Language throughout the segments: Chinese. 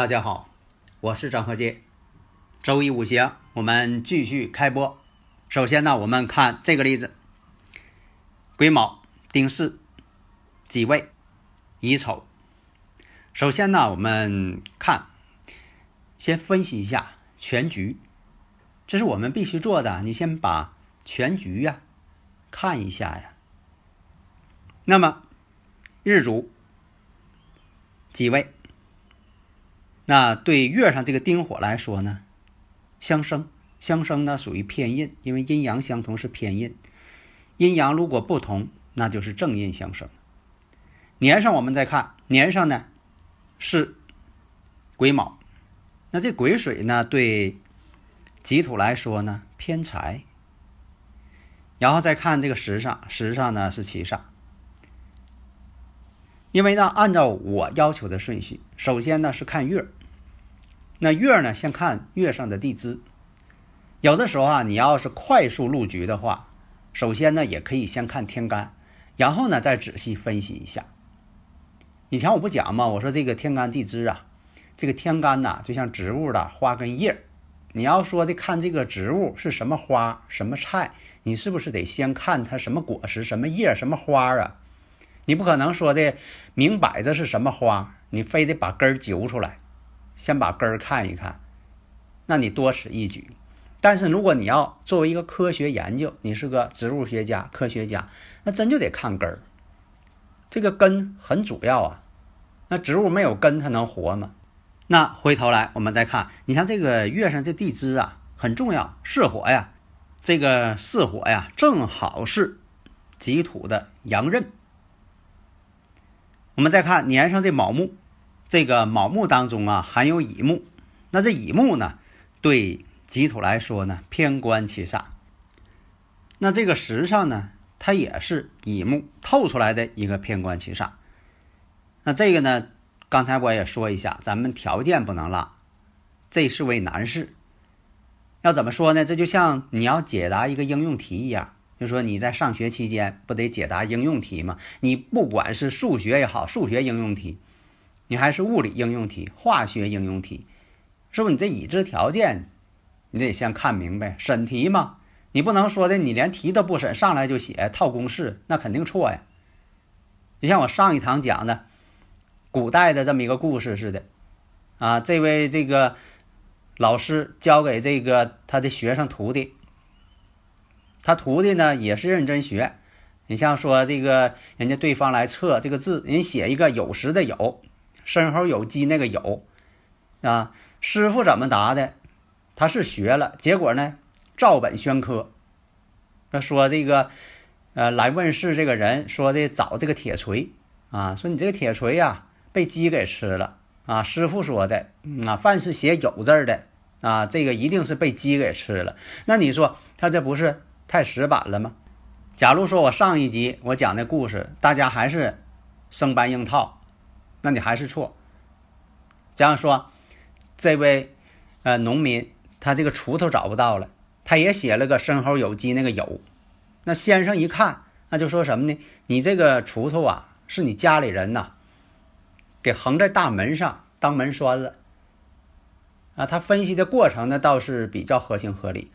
大家好，我是张和杰。周一五行，我们继续开播。首先呢，我们看这个例子：癸卯、丁巳、己未、乙丑。首先呢，我们看，先分析一下全局，这是我们必须做的。你先把全局呀看一下呀。那么日主己未。那对月上这个丁火来说呢，相生，相生呢属于偏印，因为阴阳相同是偏印，阴阳如果不同，那就是正印相生。年上我们再看，年上呢是癸卯，那这癸水呢对己土来说呢偏财，然后再看这个时上，时上呢是七煞。因为呢按照我要求的顺序，首先呢是看月。那月呢？先看月上的地支。有的时候啊，你要是快速入局的话，首先呢，也可以先看天干，然后呢，再仔细分析一下。以前我不讲嘛，我说这个天干地支啊，这个天干呐，就像植物的花跟叶。你要说的看这个植物是什么花、什么菜，你是不是得先看它什么果实、什么叶、什么花啊？你不可能说的明摆着是什么花，你非得把根儿揪出来。先把根儿看一看，那你多此一举。但是如果你要作为一个科学研究，你是个植物学家、科学家，那真就得看根儿。这个根很主要啊。那植物没有根，它能活吗？那回头来我们再看，你像这个月上这地支啊，很重要，巳火呀，这个巳火呀，正好是己土的阳刃。我们再看年上这卯木。这个卯木当中啊，含有乙木，那这乙木呢，对己土来说呢，偏官七煞。那这个时上呢，它也是乙木透出来的一个偏官七煞。那这个呢，刚才我也说一下，咱们条件不能落，这是为难事。要怎么说呢？这就像你要解答一个应用题一样，就说你在上学期间不得解答应用题吗？你不管是数学也好，数学应用题。你还是物理应用题、化学应用题，是不是？你这已知条件，你得先看明白。审题嘛，你不能说的，你连题都不审，上来就写套公式，那肯定错呀。就像我上一堂讲的，古代的这么一个故事似的，啊，这位这个老师教给这个他的学生徒弟，他徒弟呢也是认真学。你像说这个，人家对方来测这个字，人写一个有时的有。申猴有鸡那个有啊，师傅怎么答的？他是学了，结果呢，照本宣科。他说这个，呃，来问事这个人说的找这个铁锤啊，说你这个铁锤呀被鸡给吃了啊。师傅说的啊，凡是写有字的啊，这个一定是被鸡给吃了。那你说他这不是太死板了吗？假如说我上一集我讲的故事，大家还是生搬硬套。那你还是错。这样说，这位呃农民，他这个锄头找不到了，他也写了个“申猴有鸡”那个有。那先生一看，那就说什么呢？你这个锄头啊，是你家里人呐，给横在大门上当门栓了。啊，他分析的过程呢，倒是比较合情合理。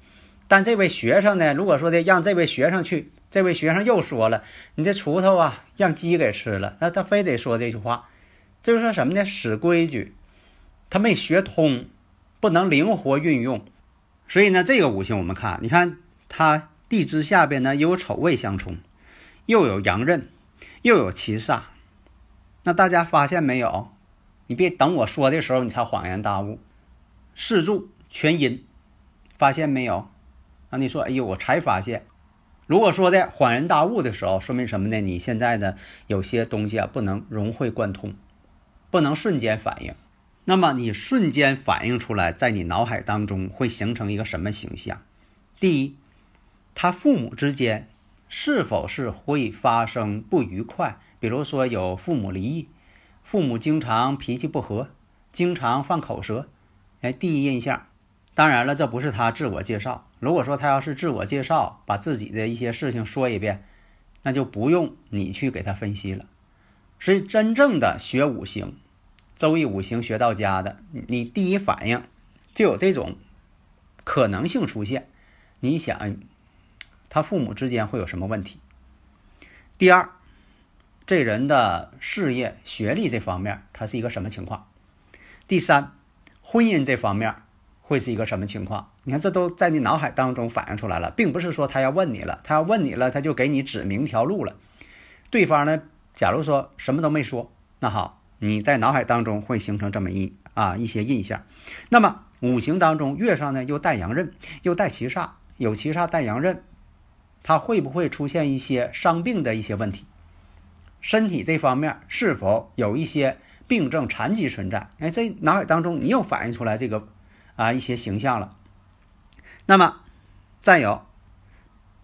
但这位学生呢，如果说的让这位学生去，这位学生又说了，你这锄头啊，让鸡给吃了，那他非得说这句话。就是说什么呢？死规矩，他没学通，不能灵活运用，所以呢，这个五行我们看，你看它地支下边呢有丑未相冲，又有阳刃，又有七煞，那大家发现没有？你别等我说的时候你才恍然大悟，四柱全阴，发现没有？啊，你说，哎呦，我才发现。如果说的恍然大悟的时候，说明什么呢？你现在呢，有些东西啊，不能融会贯通，不能瞬间反应。那么你瞬间反应出来，在你脑海当中会形成一个什么形象？第一，他父母之间是否是会发生不愉快？比如说有父母离异，父母经常脾气不和，经常犯口舌。哎，第一印象。当然了，这不是他自我介绍。如果说他要是自我介绍，把自己的一些事情说一遍，那就不用你去给他分析了。所以，真正的学五行，周易五行学到家的，你第一反应就有这种可能性出现。你想，他父母之间会有什么问题？第二，这人的事业、学历这方面，他是一个什么情况？第三，婚姻这方面。会是一个什么情况？你看，这都在你脑海当中反映出来了，并不是说他要问你了，他要问你了，他就给你指明条路了。对方呢，假如说什么都没说，那好，你在脑海当中会形成这么一啊一些印象。那么五行当中月上呢又带阳刃，又带七煞，有七煞带阳刃，他会不会出现一些伤病的一些问题？身体这方面是否有一些病症残疾存在？哎，这脑海当中你又反映出来这个。啊，一些形象了。那么，再有，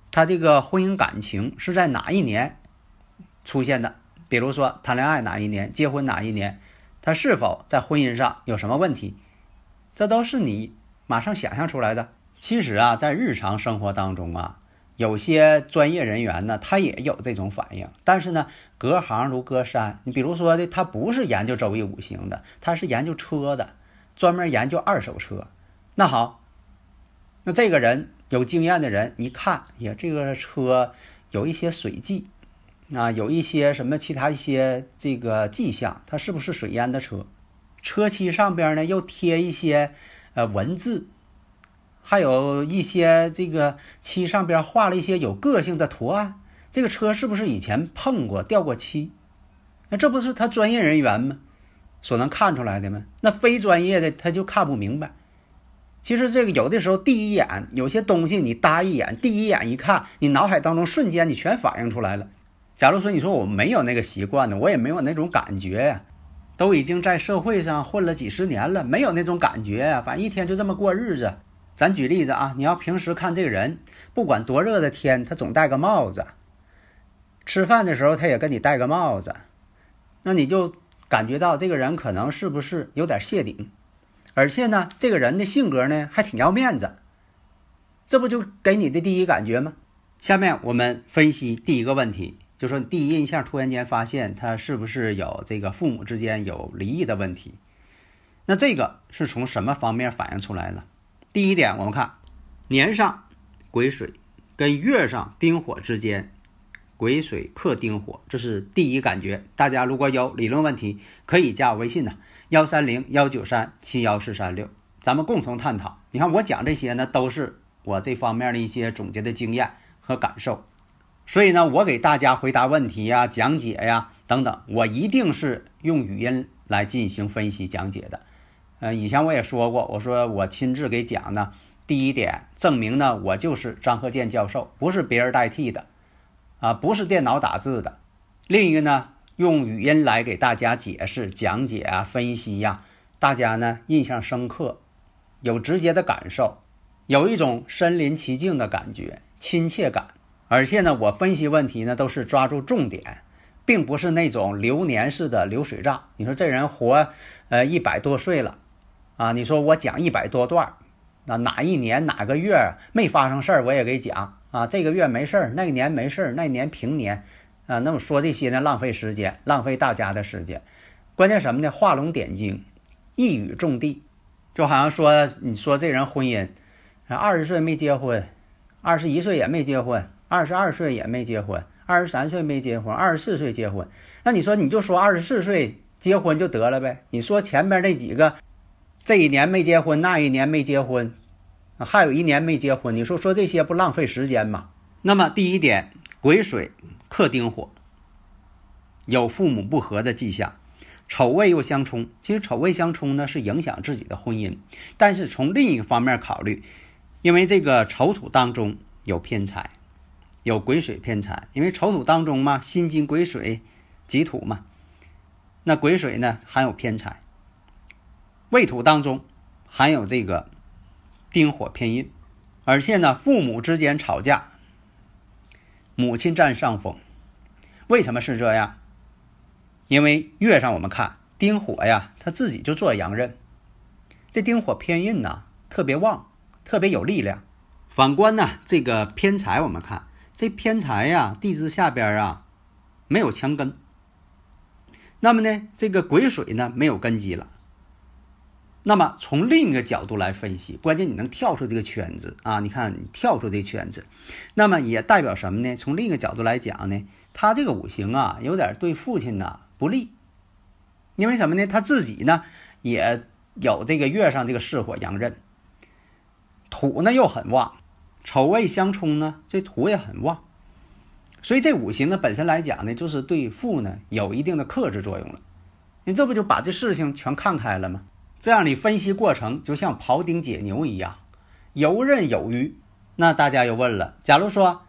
他这个婚姻感情是在哪一年出现的？比如说谈恋爱哪一年，结婚哪一年，他是否在婚姻上有什么问题？这都是你马上想象出来的。其实啊，在日常生活当中啊，有些专业人员呢，他也有这种反应，但是呢，隔行如隔山。你比如说的，他不是研究周易五行的，他是研究车的。专门研究二手车，那好，那这个人有经验的人一看，呀，这个车有一些水迹，啊，有一些什么其他一些这个迹象，它是不是水淹的车？车漆上边呢又贴一些呃文字，还有一些这个漆上边画了一些有个性的图案，这个车是不是以前碰过掉过漆？那这不是他专业人员吗？所能看出来的吗？那非专业的他就看不明白。其实这个有的时候第一眼有些东西你搭一眼，第一眼一看，你脑海当中瞬间你全反映出来了。假如说你说我没有那个习惯呢，我也没有那种感觉呀，都已经在社会上混了几十年了，没有那种感觉呀。反正一天就这么过日子。咱举例子啊，你要平时看这个人，不管多热的天，他总戴个帽子。吃饭的时候他也跟你戴个帽子，那你就。感觉到这个人可能是不是有点谢顶，而且呢，这个人的性格呢还挺要面子，这不就给你的第一感觉吗？下面我们分析第一个问题，就说第一印象突然间发现他是不是有这个父母之间有离异的问题？那这个是从什么方面反映出来了？第一点，我们看年上癸水跟月上丁火之间。癸水克丁火，这是第一感觉。大家如果有理论问题，可以加我微信呢，幺三零幺九三七幺四三六，咱们共同探讨。你看我讲这些呢，都是我这方面的一些总结的经验和感受。所以呢，我给大家回答问题呀、讲解呀等等，我一定是用语音来进行分析讲解的。呃，以前我也说过，我说我亲自给讲呢。第一点，证明呢，我就是张鹤健教授，不是别人代替的。啊，不是电脑打字的。另一个呢，用语音来给大家解释、讲解啊、分析呀，大家呢印象深刻，有直接的感受，有一种身临其境的感觉，亲切感。而且呢，我分析问题呢都是抓住重点，并不是那种流年式的流水账。你说这人活呃一百多岁了，啊，你说我讲一百多段，那哪一年哪个月没发生事儿，我也给讲。啊，这个月没事儿，那年没事儿，那年平年，啊，那么说这些呢，浪费时间，浪费大家的时间。关键什么呢？画龙点睛，一语中的，就好像说，你说这人婚姻，二十岁没结婚，二十一岁也没结婚，二十二岁也没结婚，二十三岁没结婚，二十四岁结婚。那你说你就说二十四岁结婚就得了呗？你说前边那几个，这一年没结婚，那一年没结婚。还有一年没结婚，你说说这些不浪费时间吗？那么第一点，癸水克丁火，有父母不和的迹象，丑未又相冲。其实丑未相冲呢，是影响自己的婚姻。但是从另一个方面考虑，因为这个丑土当中有偏财，有癸水偏财。因为丑土当中嘛，辛金癸水己土嘛，那癸水呢含有偏财。未土当中含有这个丁火偏印，而且呢，父母之间吵架，母亲占上风。为什么是这样？因为月上我们看丁火呀，他自己就做阳刃，这丁火偏印呢特别旺，特别有力量。反观呢，这个偏财，我们看这偏财呀，地支下边啊没有强根，那么呢，这个癸水呢没有根基了。那么从另一个角度来分析，关键你能跳出这个圈子啊！你看你跳出这圈子，那么也代表什么呢？从另一个角度来讲呢，他这个五行啊，有点对父亲呢不利，因为什么呢？他自己呢也有这个月上这个巳火阳刃，土呢又很旺，丑未相冲呢，这土也很旺，所以这五行呢本身来讲呢，就是对富呢有一定的克制作用了。你这不就把这事情全看开了吗？这样你分析过程就像庖丁解牛一样，游刃有余。那大家又问了：假如说，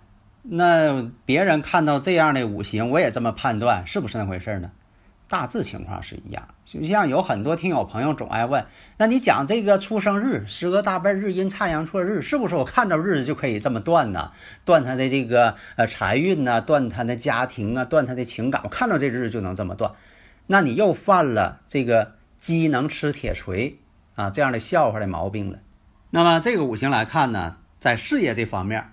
那别人看到这样的五行，我也这么判断，是不是那回事呢？大致情况是一样。就像有很多听友朋友总爱问：那你讲这个出生日、时隔大背、日阴差阳错日，是不是我看着日子就可以这么断呢？断他的这个呃财运呢？断他的家庭啊？断他的情感？我看到这日就能这么断？那你又犯了这个。鸡能吃铁锤啊，这样的笑话的毛病了。那么这个五行来看呢，在事业这方面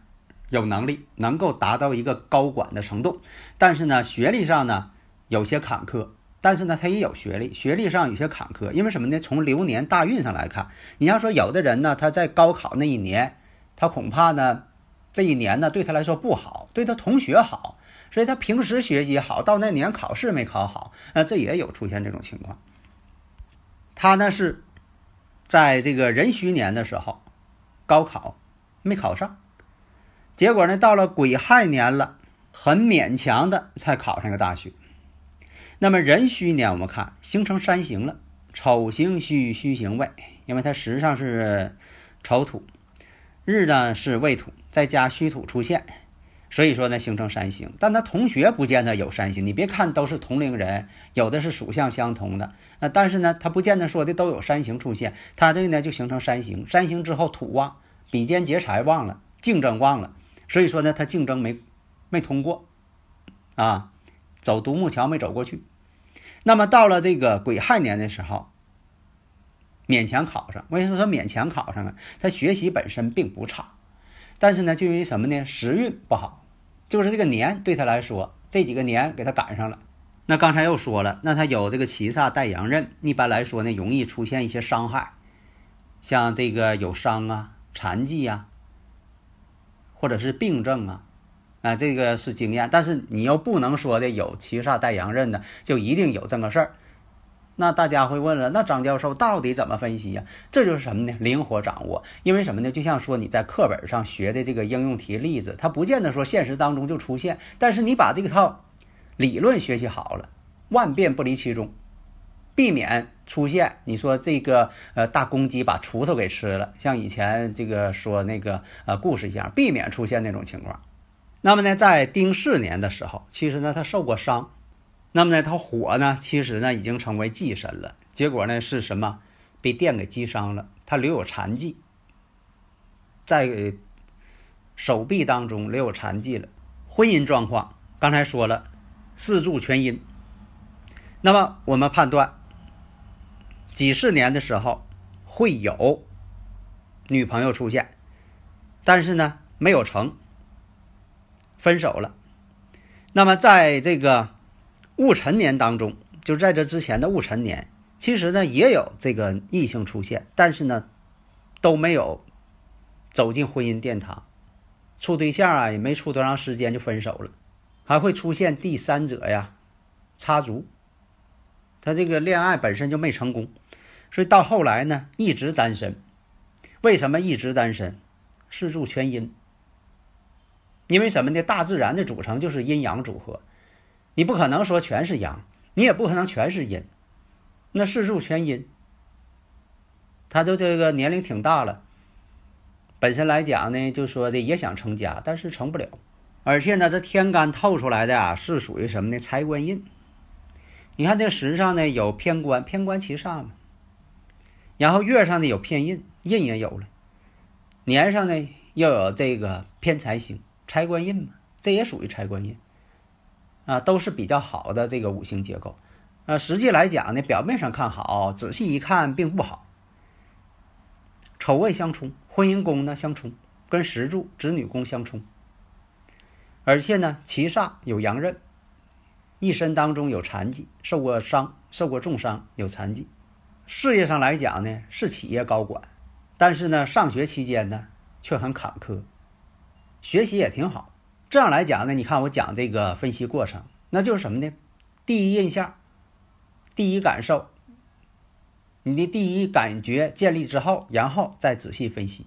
有能力，能够达到一个高管的程度。但是呢，学历上呢有些坎坷。但是呢，他也有学历，学历上有些坎坷。因为什么呢？从流年大运上来看，你要说有的人呢，他在高考那一年，他恐怕呢这一年呢对他来说不好，对他同学好，所以他平时学习好，到那年考试没考好，那这也有出现这种情况。他呢是，在这个壬戌年的时候，高考没考上，结果呢到了癸亥年了，很勉强的才考上个大学。那么壬戌年我们看形成山形了，丑行戌，戌行未，因为它实际上是丑土，日呢是未土，再加戌土出现。所以说呢，形成三星，但他同学不见得有三星。你别看都是同龄人，有的是属相相同的，那但是呢，他不见得说的都有三星出现。他这个呢就形成三星，三星之后土旺，比肩劫财旺了，竞争旺了。所以说呢，他竞争没没通过，啊，走独木桥没走过去。那么到了这个癸亥年的时候，勉强考上。为什么说勉强考上啊？他学习本身并不差，但是呢，就因为什么呢？时运不好。就是这个年对他来说，这几个年给他赶上了。那刚才又说了，那他有这个七煞带阳刃，一般来说呢，容易出现一些伤害，像这个有伤啊、残疾呀，或者是病症啊，啊，这个是经验。但是你又不能说的有七煞带阳刃的，就一定有这个事儿。那大家会问了，那张教授到底怎么分析呀？这就是什么呢？灵活掌握。因为什么呢？就像说你在课本上学的这个应用题例子，它不见得说现实当中就出现。但是你把这个套理论学习好了，万变不离其中，避免出现你说这个呃大公鸡把锄头给吃了，像以前这个说那个呃故事一样，避免出现那种情况。那么呢，在丁巳年的时候，其实呢他受过伤。那么呢，他火呢，其实呢已经成为忌神了。结果呢是什么？被电给击伤了，他留有残疾，在手臂当中留有残疾了。婚姻状况刚才说了，四柱全阴。那么我们判断，几十年的时候会有女朋友出现，但是呢没有成，分手了。那么在这个。戊辰年当中，就在这之前的戊辰年，其实呢也有这个异性出现，但是呢都没有走进婚姻殿堂，处对象啊也没处多长时间就分手了，还会出现第三者呀插足，他这个恋爱本身就没成功，所以到后来呢一直单身。为什么一直单身？四柱全阴，因为什么呢？大自然的组成就是阴阳组合。你不可能说全是阳，你也不可能全是阴，那四柱全阴，他就这个年龄挺大了，本身来讲呢，就说的也想成家，但是成不了。而且呢，这天干透出来的啊，是属于什么呢？财官印。你看这时上呢有偏官，偏官其煞嘛。然后月上呢有偏印，印也有了。年上呢又有这个偏财星，财官印嘛，这也属于财官印。啊，都是比较好的这个五行结构。啊，实际来讲呢，表面上看好，仔细一看并不好。丑未相冲，婚姻宫呢相冲，跟石柱、子女宫相冲。而且呢，七煞有阳刃，一身当中有残疾，受过伤，受过重伤，有残疾。事业上来讲呢，是企业高管，但是呢，上学期间呢却很坎坷，学习也挺好。这样来讲呢，你看我讲这个分析过程，那就是什么呢？第一印象，第一感受，你的第一感觉建立之后，然后再仔细分析，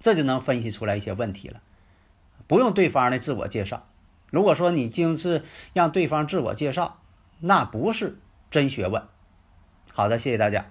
这就能分析出来一些问题了。不用对方的自我介绍。如果说你精是让对方自我介绍，那不是真学问。好的，谢谢大家。